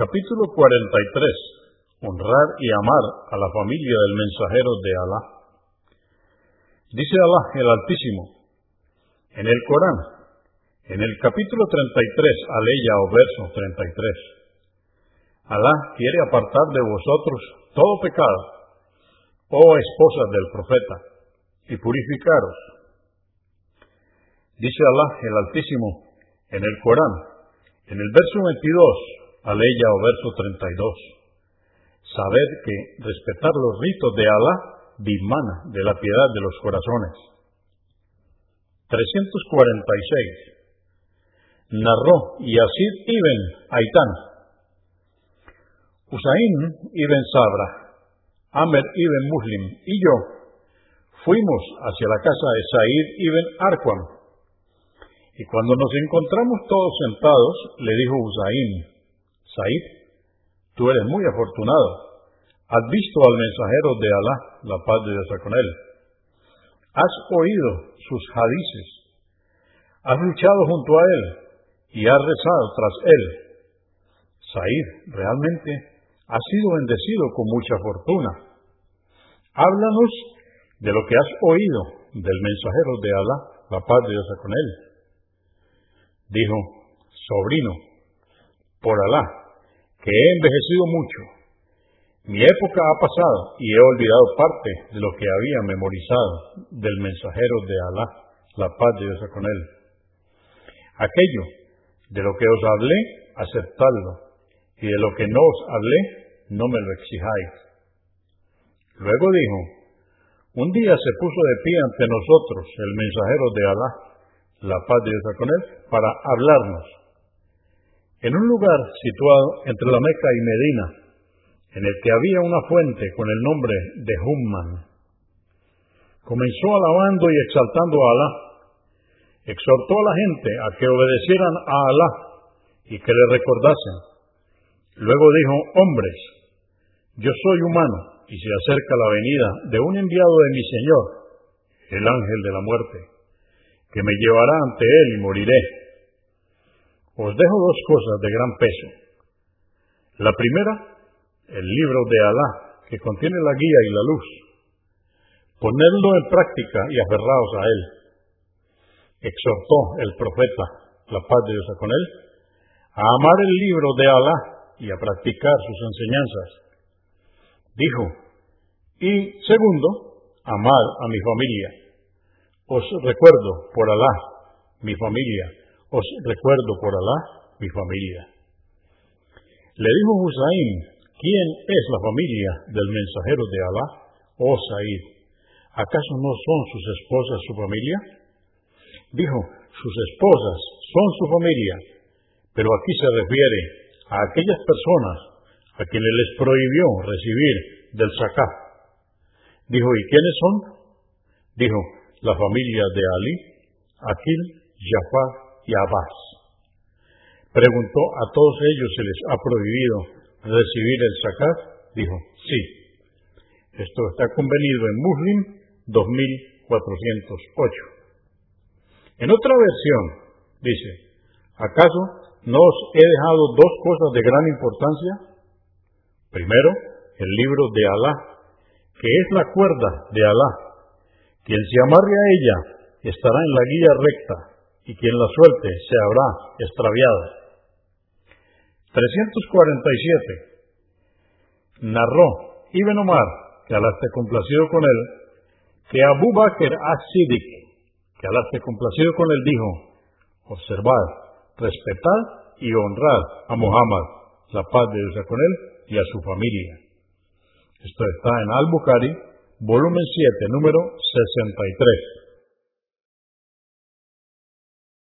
Capítulo 43. Honrar y amar a la familia del mensajero de Alá. Dice Alá el Altísimo en el Corán, en el capítulo 33, aleya o verso 33. Alá quiere apartar de vosotros todo pecado, oh esposas del profeta, y purificaros. Dice Alá el Altísimo en el Corán, en el verso 22, aleya o verso 32. Sabed que respetar los ritos de Alá dimana de la piedad de los corazones. 346. Narró Yazid ibn Aitán. Usain ibn Sabra, Amer ibn Muslim y yo fuimos hacia la casa de Said ibn Arqam. Y cuando nos encontramos todos sentados, le dijo Usain, Said, tú eres muy afortunado. Has visto al mensajero de Alá, la paz de Dios con él. Has oído sus hadices. Has luchado junto a él y has rezado tras él. Said, realmente has sido bendecido con mucha fortuna. Háblanos de lo que has oído del mensajero de Alá, la paz de Dios con él. Dijo, sobrino, por Alá, que he envejecido mucho. Mi época ha pasado y he olvidado parte de lo que había memorizado del mensajero de Alá, la paz de Dios con él. Aquello de lo que os hablé, aceptadlo, y de lo que no os hablé, no me lo exijáis. Luego dijo, un día se puso de pie ante nosotros el mensajero de Alá, la paz de Dios con él, para hablarnos en un lugar situado entre la Meca y Medina, en el que había una fuente con el nombre de Humman. Comenzó alabando y exaltando a Alá. Exhortó a la gente a que obedecieran a Alá y que le recordasen. Luego dijo, hombres, yo soy humano y se acerca la venida de un enviado de mi Señor, el ángel de la muerte, que me llevará ante él y moriré os dejo dos cosas de gran peso. La primera, el libro de Alá, que contiene la guía y la luz. Ponedlo en práctica y aferraos a él. Exhortó el profeta, la paz de Dios con él, a amar el libro de Alá y a practicar sus enseñanzas. Dijo, y segundo, amar a mi familia. Os recuerdo por Alá, mi familia, os recuerdo por Alá mi familia. Le dijo Husayn, ¿quién es la familia del mensajero de Alá? Oh Said, ¿acaso no son sus esposas su familia? Dijo, sus esposas son su familia, pero aquí se refiere a aquellas personas a quienes les prohibió recibir del zakat. Dijo, ¿y quiénes son? Dijo, la familia de Ali, Akil, Jafar y Abbas. Preguntó, ¿a todos ellos se les ha prohibido recibir el zakat? Dijo, sí. Esto está convenido en Muslim 2408. En otra versión, dice, ¿acaso no os he dejado dos cosas de gran importancia? Primero, el libro de Alá, que es la cuerda de Alá. Quien se amarre a ella estará en la guía recta y quien la suelte se habrá extraviado. 347. Narró Ibn Omar, que Alá complacido con él, que Abu Bakr as-Siddiq, que Alá esté complacido con él, dijo, observad, respetad y honrad a Muhammad, la paz de Dios con él y a su familia. Esto está en Al-Bukhari, volumen 7, número 63.